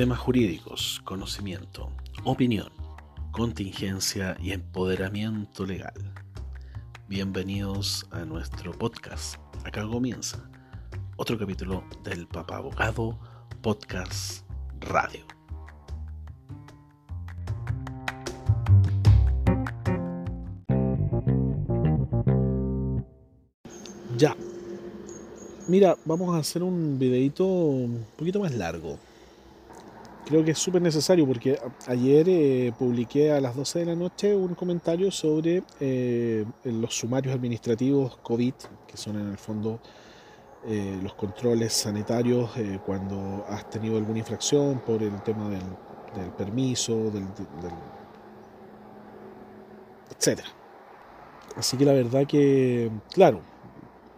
Temas jurídicos, conocimiento, opinión, contingencia y empoderamiento legal. Bienvenidos a nuestro podcast. Acá comienza otro capítulo del Papá Abogado Podcast Radio. Ya. Mira, vamos a hacer un videito un poquito más largo. Creo que es súper necesario porque ayer eh, publiqué a las 12 de la noche un comentario sobre eh, los sumarios administrativos COVID, que son en el fondo eh, los controles sanitarios cuando has tenido alguna infracción por el tema del, permiso, del, del, etc. Así que la verdad que, claro,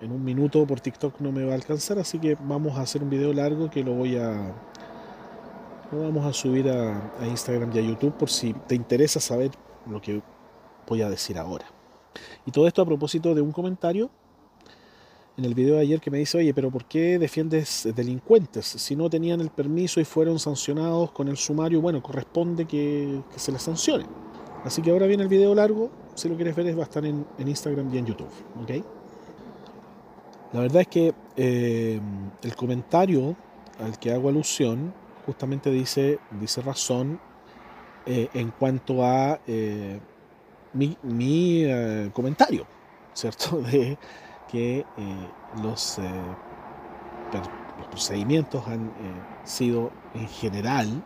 en un minuto por TikTok no me va a alcanzar, así que vamos a hacer un video largo que lo voy a lo vamos a subir a, Instagram y a YouTube por si te interesa saber lo que voy a decir ahora. Y todo esto a propósito de un comentario en el video de ayer que me dice, oye, pero ¿por qué defiendes delincuentes? Si no tenían el permiso y fueron sancionados con el sumario, bueno, corresponde que, se les sancione. Así que ahora viene el video largo, si lo quieres ver va a estar en, Instagram y en YouTube, ¿ok? La verdad es que eh, el comentario al que hago alusión justamente dice, dice razón eh, en cuanto a eh, mi, comentario, ¿cierto? De que los, los, procedimientos han sido en general,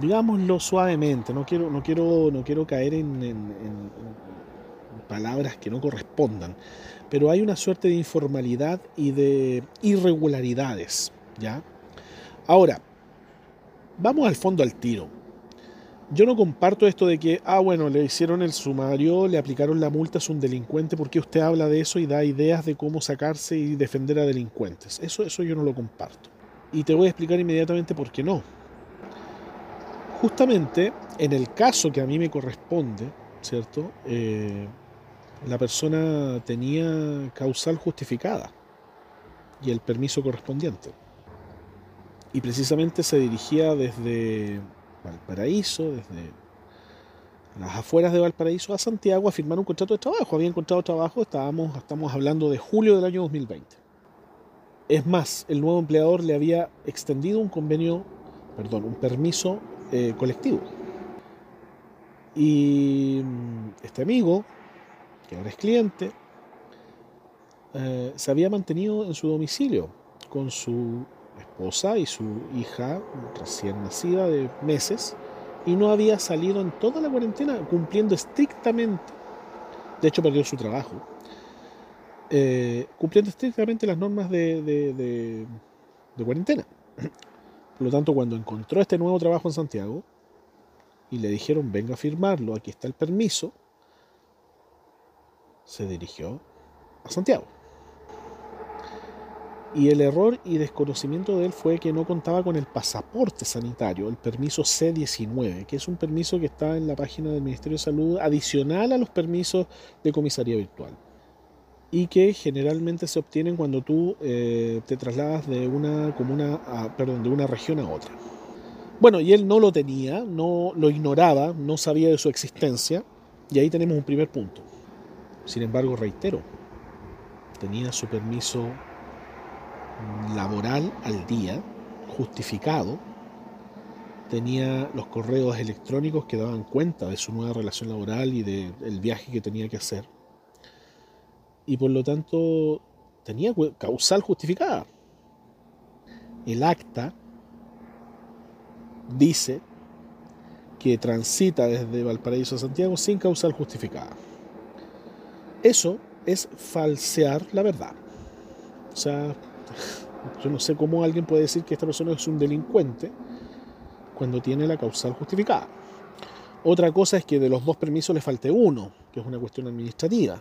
digámoslo suavemente, no quiero, no quiero, no quiero caer en palabras que no correspondan, pero hay una suerte de informalidad y de irregularidades, ¿ya? Ahora, vamos al fondo al tiro. Yo no comparto esto de que, ah, bueno, le hicieron el sumario, le aplicaron la multa, es un delincuente, porque usted habla de eso y da ideas de cómo sacarse y defender a delincuentes. Eso, eso yo no lo comparto. Y te voy a explicar inmediatamente por qué no. Justamente en el caso que a mí me corresponde, ¿cierto? Eh, la persona tenía causal justificada y el permiso correspondiente. Y precisamente se dirigía desde Valparaíso, desde las afueras de Valparaíso a Santiago a firmar un contrato de trabajo. Había encontrado trabajo, estábamos, estamos hablando de julio del año 2020. Es más, el nuevo empleador le había extendido un convenio, perdón, un permiso eh, colectivo. Y mm, este amigo, que ahora es cliente, eh, se había mantenido en su domicilio con su esposa y su hija recién nacida de meses y no había salido en toda la cuarentena cumpliendo estrictamente, de hecho perdió su trabajo, eh, cumpliendo estrictamente las normas de, de cuarentena. Por lo tanto, cuando encontró este nuevo trabajo en Santiago y le dijeron venga a firmarlo, aquí está el permiso, se dirigió a Santiago. Y el error y desconocimiento de él fue que no contaba con el pasaporte sanitario, el permiso C19, que es un permiso que está en la página del Ministerio de Salud adicional a los permisos de comisaría virtual. Y que generalmente se obtienen cuando tú eh, te trasladas de una comuna a, perdón, de una región a otra. Bueno, y él no lo tenía, no lo ignoraba, no sabía de su existencia, y ahí tenemos un primer punto. Sin embargo, reitero, tenía su permiso laboral al día, justificado, tenía los correos electrónicos que daban cuenta de su nueva relación laboral y del viaje que tenía que hacer. Y por lo tanto tenía causal justificada. El acta dice que transita desde Valparaíso a Santiago sin causal justificada. Eso es falsear la verdad. O sea, yo no sé cómo alguien puede decir que esta persona es un delincuente cuando tiene la causal justificada. Otra cosa es que de los dos permisos le falte uno, que es una cuestión administrativa,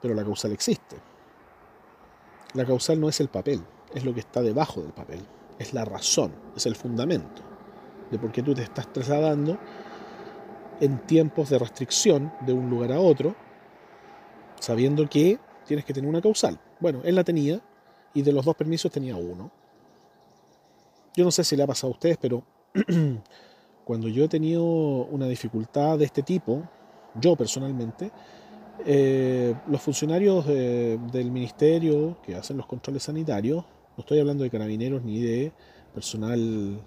pero la causal existe. La causal no es el papel, es lo que está debajo del papel, es la razón, es el fundamento de por qué tú te estás trasladando en tiempos de restricción de un lugar a otro sabiendo que tienes que tener una causal. Bueno, él la tenía y de los dos permisos tenía uno. Yo no sé si le ha pasado a ustedes, pero cuando yo he tenido una dificultad de este tipo, yo personalmente, eh, los funcionarios del ministerio que hacen los controles sanitarios, no estoy hablando de carabineros ni de personal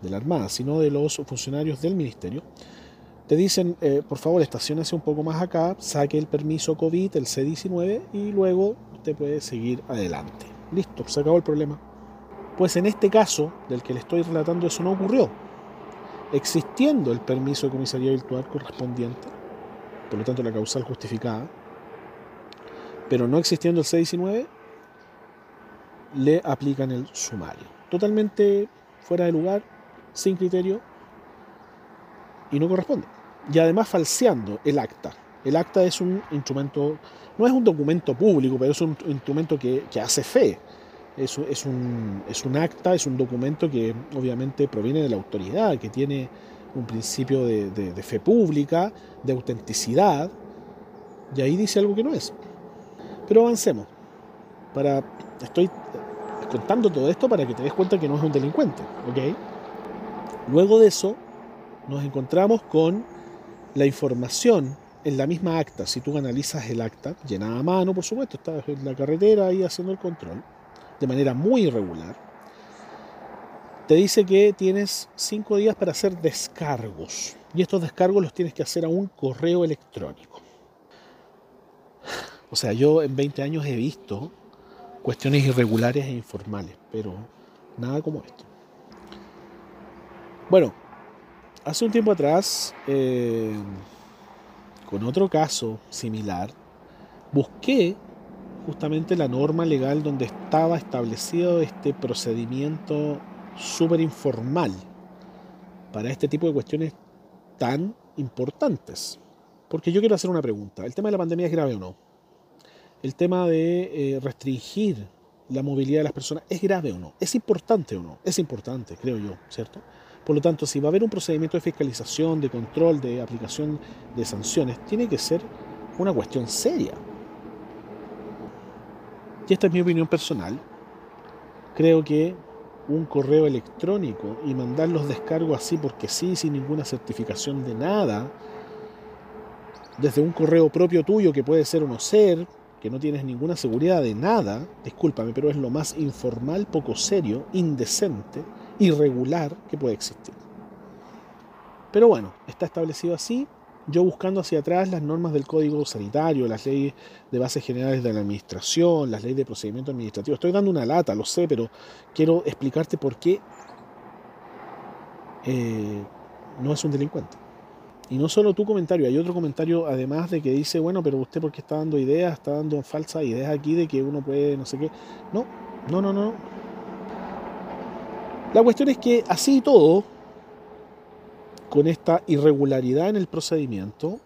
de la Armada, sino de los funcionarios del ministerio, te dicen, eh, por favor, estacionese un poco más acá, saque el permiso COVID, el C-19, y luego usted puede seguir adelante. Listo, se acabó el problema. Pues en este caso, del que le estoy relatando, eso no ocurrió. Existiendo el permiso de comisaría virtual correspondiente, por lo tanto la causal justificada, pero no existiendo el C-19, le aplican el sumario. Totalmente fuera de lugar, sin criterio y no corresponde. Y además falseando el acta. El acta es un instrumento, no es un documento público, pero es un instrumento que, hace fe. Es, un, es un acta, es un documento que obviamente proviene de la autoridad, que tiene un principio de, de fe pública, de autenticidad, y ahí dice algo que no es. Pero avancemos. Para, estoy contando todo esto para que te des cuenta que no es un delincuente, ¿ok? Luego de eso, nos encontramos con la información en la misma acta. Si tú analizas el acta, llenada a mano, por supuesto, estás en la carretera ahí haciendo el control, de manera muy irregular, te dice que tienes cinco días para hacer descargos. Y estos descargos los tienes que hacer a un correo electrónico. O sea, yo en 20 años he visto cuestiones irregulares e informales, pero nada como esto. Bueno, hace un tiempo atrás, eh, con otro caso similar, busqué justamente la norma legal donde estaba establecido este procedimiento súper informal para este tipo de cuestiones tan importantes. Porque yo quiero hacer una pregunta. ¿El tema de la pandemia es grave o no? ¿El tema de eh, restringir la movilidad de las personas es grave o no? ¿Es importante o no? Es importante, creo yo, ¿cierto? Por lo tanto, si va a haber un procedimiento de fiscalización, de control, de aplicación de sanciones, tiene que ser una cuestión seria. Y esta es mi opinión personal. Creo que un correo electrónico y mandar los descargos así porque sí, sin ninguna certificación de nada, desde un correo propio tuyo que puede ser o no ser, que no tienes ninguna seguridad de nada, discúlpame, pero es lo más informal, poco serio, indecente irregular que puede existir. Pero bueno, está establecido así. Yo buscando hacia atrás las normas del Código Sanitario, las leyes de bases generales de la administración, las leyes de procedimiento administrativo. Estoy dando una lata, lo sé, pero quiero explicarte por qué eh, no es un delincuente. Y no solo tu comentario, hay otro comentario además de que dice, bueno, pero usted porque está dando ideas, está dando falsas ideas aquí de que uno puede, no sé qué. No, no, no, no. La cuestión es que así y todo, con esta irregularidad en el procedimiento,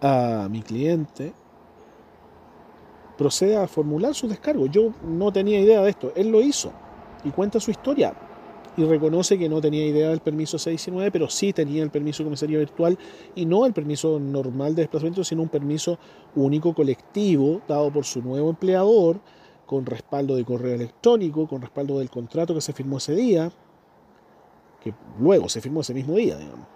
a mi cliente procede a formular su descargo. Yo no tenía idea de esto, él lo hizo y cuenta su historia y reconoce que no tenía idea del permiso 619, pero sí tenía el permiso de comisaría virtual y no el permiso normal de desplazamiento, sino un permiso único colectivo dado por su nuevo empleador con respaldo de correo electrónico, con respaldo del contrato que se firmó ese día, que luego se firmó ese mismo día, digamos.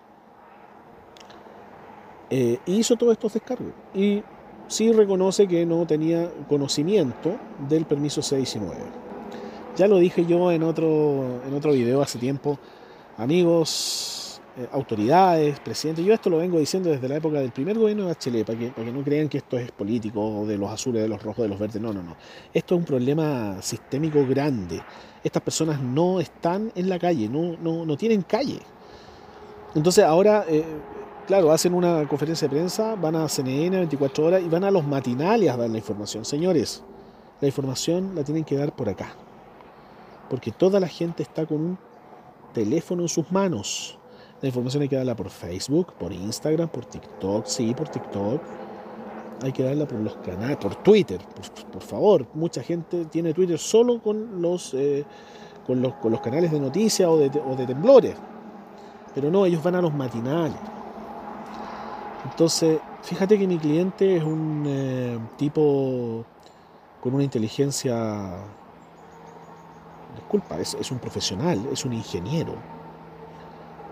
Eh, hizo todos estos descargos y sí reconoce que no tenía conocimiento del permiso C19. Ya lo dije yo en otro, en otro video hace tiempo. Amigos, eh, autoridades, presidentes. Yo esto lo vengo diciendo desde la época del primer gobierno de Bachelet, para que, no crean que esto es político, de los azules, de los rojos, de los verdes. No, no, no. Esto es un problema sistémico grande. Estas personas no están en la calle, no, no, no tienen calle. Entonces ahora, eh, claro, hacen una conferencia de prensa, van a CNN 24 horas y van a los matinales a dar la información. Señores, la información la tienen que dar por acá. Porque toda la gente está con un teléfono en sus manos la información hay que darla por Facebook, por Instagram, por TikTok, sí, por TikTok. Hay que darla por los canales, por Twitter, por, favor. Mucha gente tiene Twitter solo con los, eh, con los, con los canales de noticias o de, temblores. Pero no, ellos van a los matinales. Entonces, fíjate que mi cliente es un eh, tipo con una inteligencia, disculpa, es, es un profesional, es un ingeniero,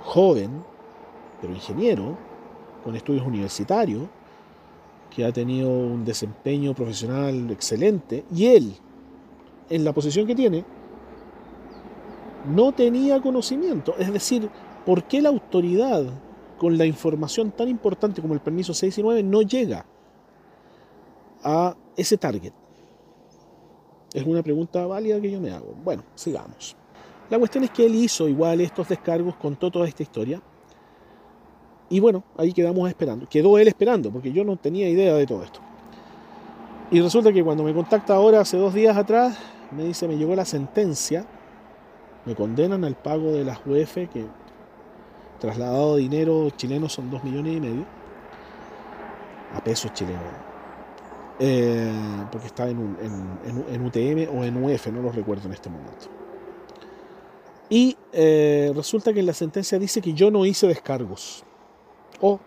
joven, pero ingeniero, con estudios universitarios, que ha tenido un desempeño profesional excelente, y él, en la posición que tiene, no tenía conocimiento. Es decir, ¿por qué la autoridad con la información tan importante como el permiso 6 y 9 no llega a ese target? Es una pregunta válida que yo me hago. Bueno, sigamos. La cuestión es que él hizo igual estos descargos, contó toda esta historia. Y bueno, ahí quedamos esperando. Quedó él esperando, porque yo no tenía idea de todo esto. Y resulta que cuando me contacta ahora, hace dos días atrás, me dice, me llegó la sentencia, me condenan al pago de las UF, que trasladado dinero chileno son dos millones y medio, a pesos chilenos, eh, porque está en, UTM o en UF, no lo recuerdo en este momento. Y eh, resulta que en la sentencia dice que yo no hice descargos. O,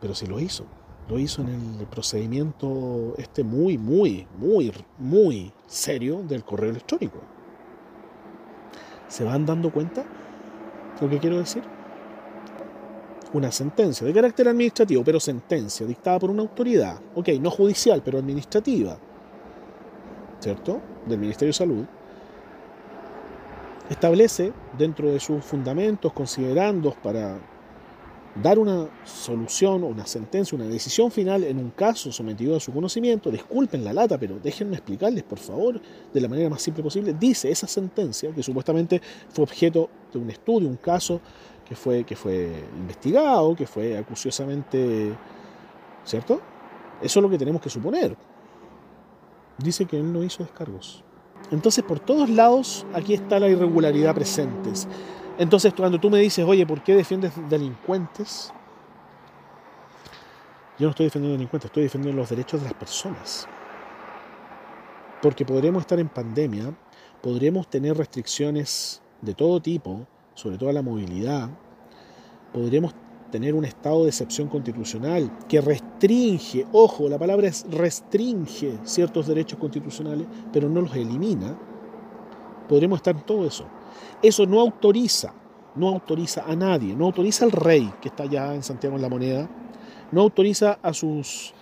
pero si lo hizo. Lo hizo en el procedimiento este muy, muy, muy, muy serio del correo electrónico. ¿Se van dando cuenta lo que quiero decir? Una sentencia de carácter administrativo, pero sentencia dictada por una autoridad, ok, no judicial, pero administrativa, ¿cierto? Del Ministerio de Salud, establece dentro de sus fundamentos, considerandos para dar una solución una sentencia, una decisión final en un caso sometido a su conocimiento, disculpen la lata, pero déjenme explicarles, por favor, de la manera más simple posible, dice esa sentencia, que supuestamente fue objeto de un estudio, un caso que fue, que fue investigado, que fue acuciosamente, ¿cierto? Eso es lo que tenemos que suponer. Dice que él no hizo descargos. Entonces, por todos lados, aquí está la irregularidad presente. Entonces, cuando tú me dices, oye, ¿por qué defiendes delincuentes? Yo no estoy defendiendo delincuentes, estoy defendiendo los derechos de las personas. Porque podremos estar en pandemia, podremos tener restricciones de todo tipo, sobre todo la movilidad, podremos tener un estado de excepción constitucional que restringe, ojo, la palabra es restringe ciertos derechos constitucionales, pero no los elimina. Podremos estar en todo eso. Eso no autoriza, no autoriza a nadie, no autoriza al rey que está allá en Santiago en la Moneda, no autoriza a sus,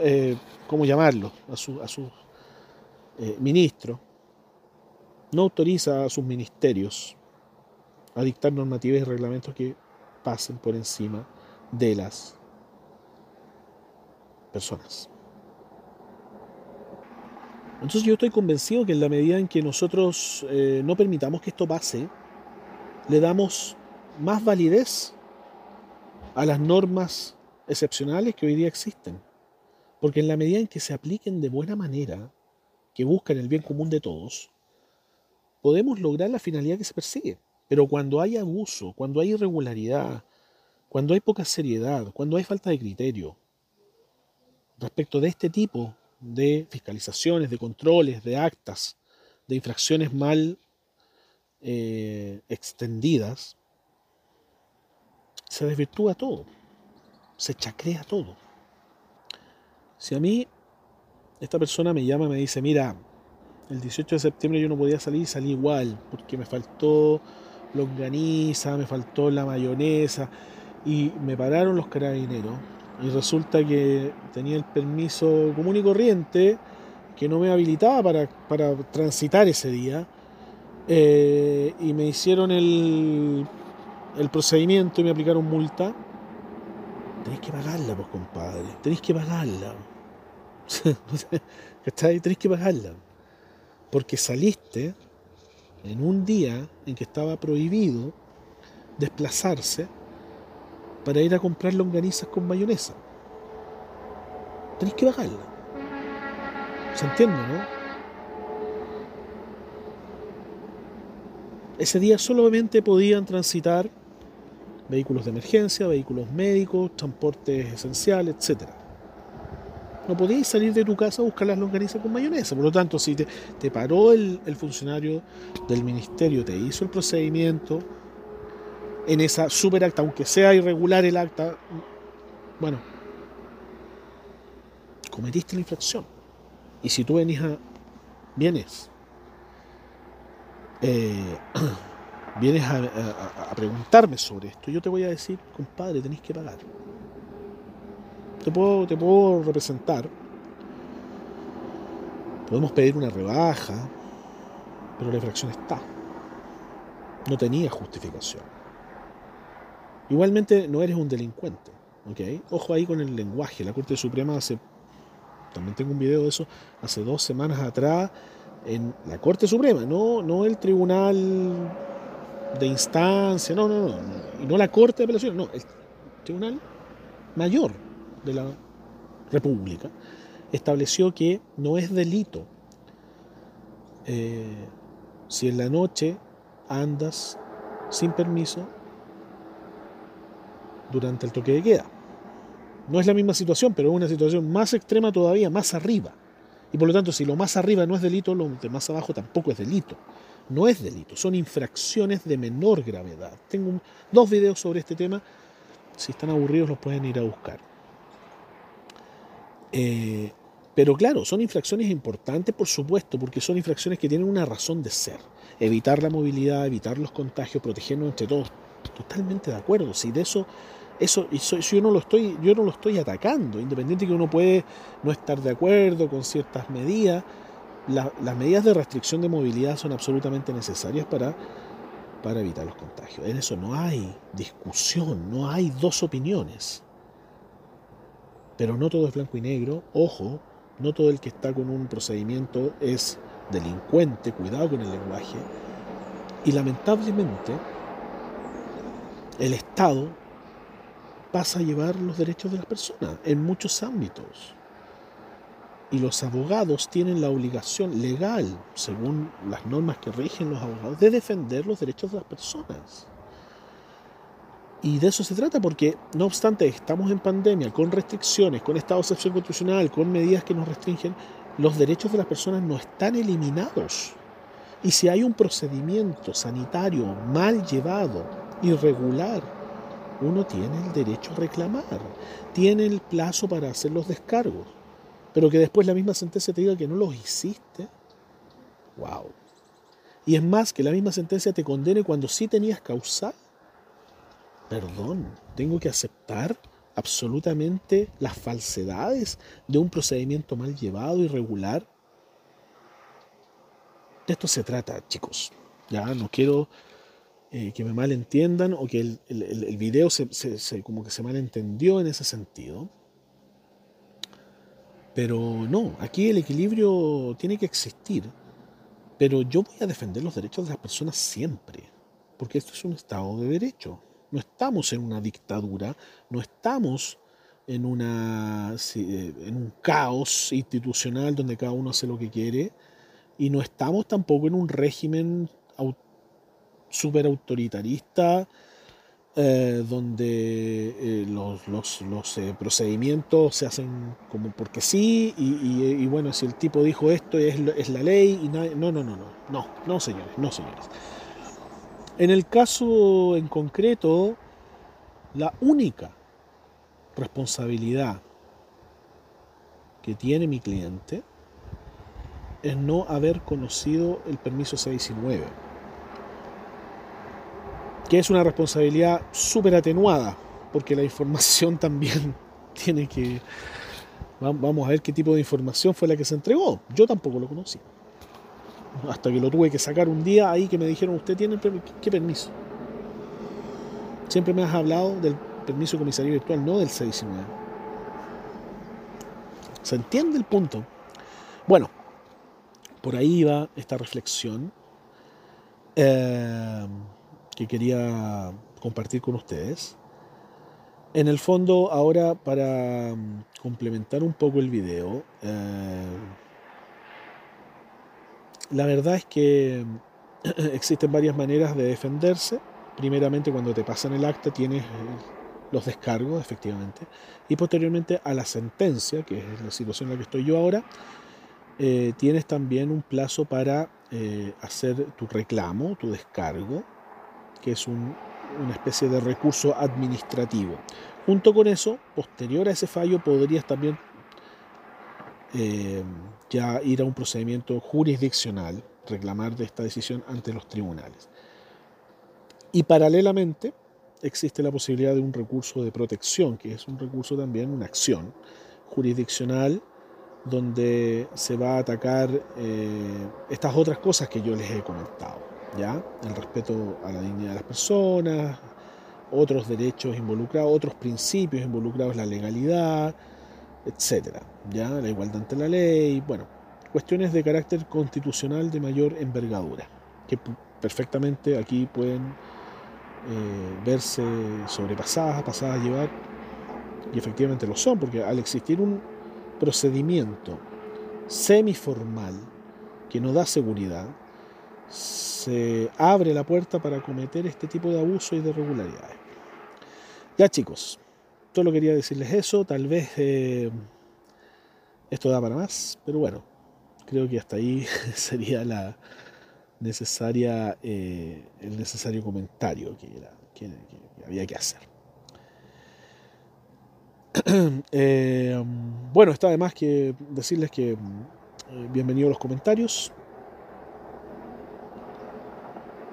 eh, ¿cómo llamarlo? A, sus eh, ministros, no autoriza a sus ministerios a dictar normativas y reglamentos que pasen por encima de las personas. Entonces yo estoy convencido que en la medida en que nosotros eh, no permitamos que esto pase, le damos más validez a las normas excepcionales que hoy día existen. Porque en la medida en que se apliquen de buena manera, que buscan el bien común de todos, podemos lograr la finalidad que se persigue. Pero cuando hay abuso, cuando hay irregularidad, cuando hay poca seriedad, cuando hay falta de criterio respecto de este tipo de fiscalizaciones, de controles, de actas, de infracciones mal eh, extendidas, se desvirtúa todo, se chacrea todo. Si a mí esta persona me llama y me dice, mira, el 18 de septiembre yo no podía salir, salí igual, porque me faltó longaniza, me faltó la mayonesa, y me pararon los carabineros, y resulta que tenía el permiso común y corriente que no me habilitaba para, transitar ese día. Eh, y me hicieron el, el procedimiento y me aplicaron multa. Tenéis que pagarla, pues compadre. Tenéis que pagarla. Tenéis que pagarla. Porque saliste en un día en que estaba prohibido desplazarse para ir a comprar longanizas con mayonesa. Tenéis que bajarla. ¿Se entiende, no? Ese día solamente podían transitar vehículos de emergencia, vehículos médicos, transportes esenciales, etc. No podías salir de tu casa a buscar las longanizas con mayonesa. Por lo tanto, si te, paró el, funcionario del ministerio, te hizo el procedimiento, en esa super acta, aunque sea irregular el acta, bueno, cometiste la infracción. Y si tú vienes a, vienes, eh, vienes a, preguntarme sobre esto, yo te voy a decir, compadre, tenéis que pagar. Te puedo, te puedo representar. Podemos pedir una rebaja, pero la infracción está. No tenía justificación. Igualmente no eres un delincuente. ¿okay? Ojo ahí con el lenguaje. La Corte Suprema hace, también tengo un video de eso, hace dos semanas atrás, en la Corte Suprema, no, no el Tribunal de Instancia, no, no, no, y no la Corte de Apelaciones, no, el Tribunal Mayor de la República estableció que no es delito eh, si en la noche andas sin permiso durante el toque de queda. No es la misma situación, pero es una situación más extrema todavía, más arriba. Y por lo tanto, si lo más arriba no es delito, lo de más abajo tampoco es delito. No es delito, son infracciones de menor gravedad. Tengo dos videos sobre este tema. Si están aburridos, los pueden ir a buscar. Eh, pero claro, son infracciones importantes, por supuesto, porque son infracciones que tienen una razón de ser. Evitar la movilidad, evitar los contagios, protegernos entre todos. Totalmente de acuerdo. Si de eso eso, yo no lo estoy, yo no lo estoy atacando, independiente que uno puede no estar de acuerdo con ciertas medidas, las medidas de restricción de movilidad son absolutamente necesarias para, para evitar los contagios. En eso no hay discusión, no hay dos opiniones. Pero no todo es blanco y negro, ojo, no todo el que está con un procedimiento es delincuente, cuidado con el lenguaje. Y lamentablemente, el Estado pasa a llevar los derechos de las personas en muchos ámbitos. Y los abogados tienen la obligación legal, según las normas que rigen los abogados, de defender los derechos de las personas. Y de eso se trata porque, no obstante, estamos en pandemia, con restricciones, con estado de excepción constitucional, con medidas que nos restringen, los derechos de las personas no están eliminados. Y si hay un procedimiento sanitario mal llevado, irregular, uno tiene el derecho a reclamar, tiene el plazo para hacer los descargos, pero que después la misma sentencia te diga que no los hiciste, wow. Y es más, que la misma sentencia te condene cuando sí tenías causal. Perdón, tengo que aceptar absolutamente las falsedades de un procedimiento mal llevado, irregular. De esto se trata, chicos. Ya no quiero eh, que me malentiendan o que el, video se, como que se malentendió en ese sentido. Pero no, aquí el equilibrio tiene que existir. Pero yo voy a defender los derechos de las personas siempre, porque esto es un Estado de Derecho. No estamos en una dictadura, no estamos en, una, eh, en un caos institucional donde cada uno hace lo que quiere, y no estamos tampoco en un régimen súper autoritarista, eh, donde eh, los, los, procedimientos se hacen como porque sí, y, bueno, si el tipo dijo esto es, es la ley, y no, no, no, no, no, no, señores, no, señores. En el caso en concreto, la única responsabilidad que tiene mi cliente es no haber conocido el permiso 619 que es una responsabilidad súper atenuada, porque la información también tiene que... Vamos a ver qué tipo de información fue la que se entregó. Yo tampoco lo conocí. Hasta que lo tuve que sacar un día ahí que me dijeron, ¿usted tiene qué permiso? Siempre me has hablado del permiso de comisaría virtual, no del 619. ¿Se entiende el punto? Bueno, por ahí va esta reflexión. Eh, que quería compartir con ustedes. En el fondo, ahora para mm, complementar un poco el video, eh, la verdad es que existen varias maneras de defenderse. Primeramente, cuando te pasan el acta, tienes eh, los descargos, efectivamente, y posteriormente a la sentencia, que es la situación en la que estoy yo ahora, eh, tienes también un plazo para hacer tu reclamo, tu descargo, que es una especie de recurso administrativo. Junto con eso, posterior a ese fallo, podrías también eh, ya ir a un procedimiento jurisdiccional, reclamar de esta decisión ante los tribunales. Y paralelamente existe la posibilidad de un recurso de protección, que es un recurso también, una acción jurisdiccional donde se va a atacar eh, estas otras cosas que yo les he comentado, ¿ya? El respeto a la dignidad de las personas, otros derechos involucrados, otros principios involucrados, la legalidad, etcétera, ¿ya? La igualdad ante la ley, bueno, cuestiones de carácter constitucional de mayor envergadura, que perfectamente aquí pueden eh, verse sobrepasadas, pasadas a llevar, y efectivamente lo son, porque al existir un procedimiento semiformal que no da seguridad, se abre la puerta para cometer este tipo de abusos y de irregularidades. Ya chicos, solo quería decirles eso, tal vez eh, esto da para más, pero bueno, creo que hasta ahí sería la necesaria, eh, el necesario comentario que, había que hacer. Eh, bueno, está además que decirles que eh, bienvenidos los comentarios.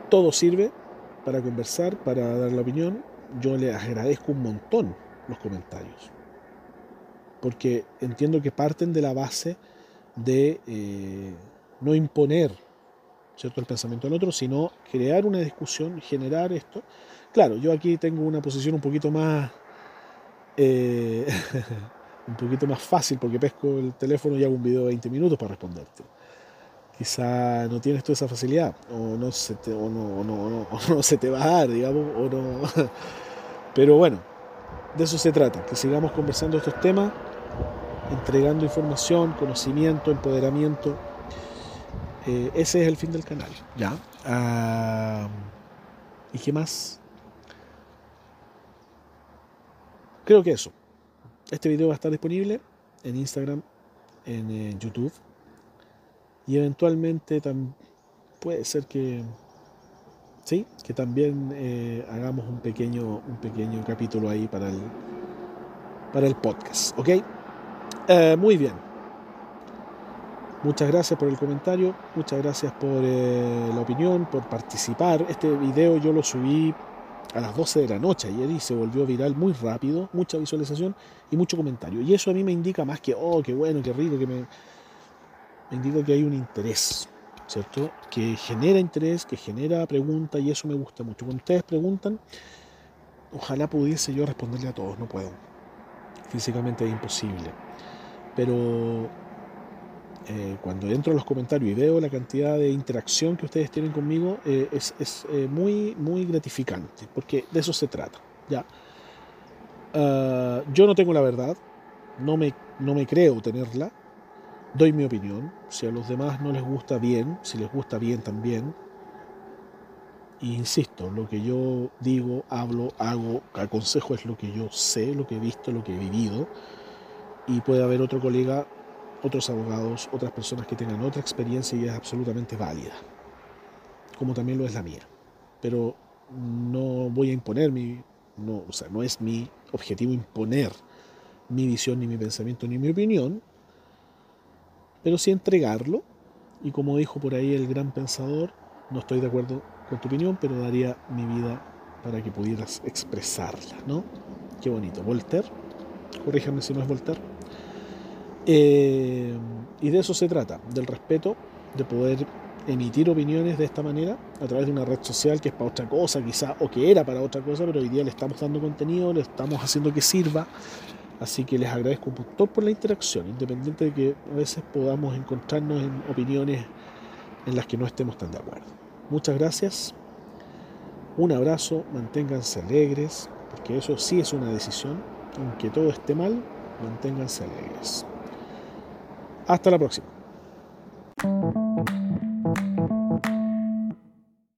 Todo sirve para conversar, para dar la opinión. Yo les agradezco un montón los comentarios. Porque entiendo que parten de la base de eh, no imponer ¿cierto? el pensamiento del otro, sino crear una discusión, generar esto. Claro, yo aquí tengo una posición un poquito más eh, un poquito más fácil porque pesco el teléfono y hago un video de 20 minutos para responderte. Quizá no tienes toda esa facilidad, o no se te, o no, no, se te va a dar, digamos, o no. Pero bueno, de eso se trata, que sigamos conversando estos temas, entregando información, conocimiento, empoderamiento. Eh, ese es el fin del canal, ¿ya? Ah, ¿Y qué más? Creo que eso. Este video va a estar disponible en Instagram, en eh, YouTube. Y eventualmente puede ser que sí, que también eh, hagamos un pequeño, un pequeño capítulo ahí para el, para el podcast. ¿Ok? Eh, muy bien. Muchas gracias por el comentario, muchas gracias por la opinión, por participar. Este video yo lo subí a las 12 de la noche ayer y se volvió viral muy rápido, mucha visualización y mucho comentario. Y eso a mí me indica más que, oh, qué bueno, qué rico, que me, me indica que hay un interés, ¿cierto? Que genera interés, que genera pregunta y eso me gusta mucho. Cuando ustedes preguntan, ojalá pudiese yo responderle a todos, no puedo. Físicamente es imposible. Pero eh, cuando entro a los comentarios y veo la cantidad de interacción que ustedes tienen conmigo, eh, es, eh, muy, muy gratificante, porque de eso se trata. ¿ya? Ah, yo no tengo la verdad, no me, no me creo tenerla, doy mi opinión, si a los demás no les gusta bien, si les gusta bien también. Y insisto, lo que yo digo, hablo, hago, aconsejo es lo que yo sé, lo que he visto, lo que he vivido. Y puede haber otro colega otros abogados, otras personas que tengan otra experiencia y es absolutamente válida, como también lo es la mía. Pero no voy a imponer mi, no, o sea, no es mi objetivo imponer mi visión, ni mi pensamiento, ni mi opinión, pero sí entregarlo. Y como dijo por ahí el gran pensador, no estoy de acuerdo con tu opinión, pero daría mi vida para que pudieras expresarla, ¿no? Qué bonito. Voltaire, corríjame si no es Voltaire eh, y de eso se trata, del respeto, de poder emitir opiniones de esta manera a través de una red social que es para otra cosa quizá o que era para otra cosa, pero hoy día le estamos dando contenido, le estamos haciendo que sirva. Así que les agradezco un montón por la interacción, independiente de que a veces podamos encontrarnos en opiniones en las que no estemos tan de acuerdo. Muchas gracias, un abrazo, manténganse alegres, porque eso sí es una decisión, aunque todo esté mal, manténganse alegres. Hasta la próxima.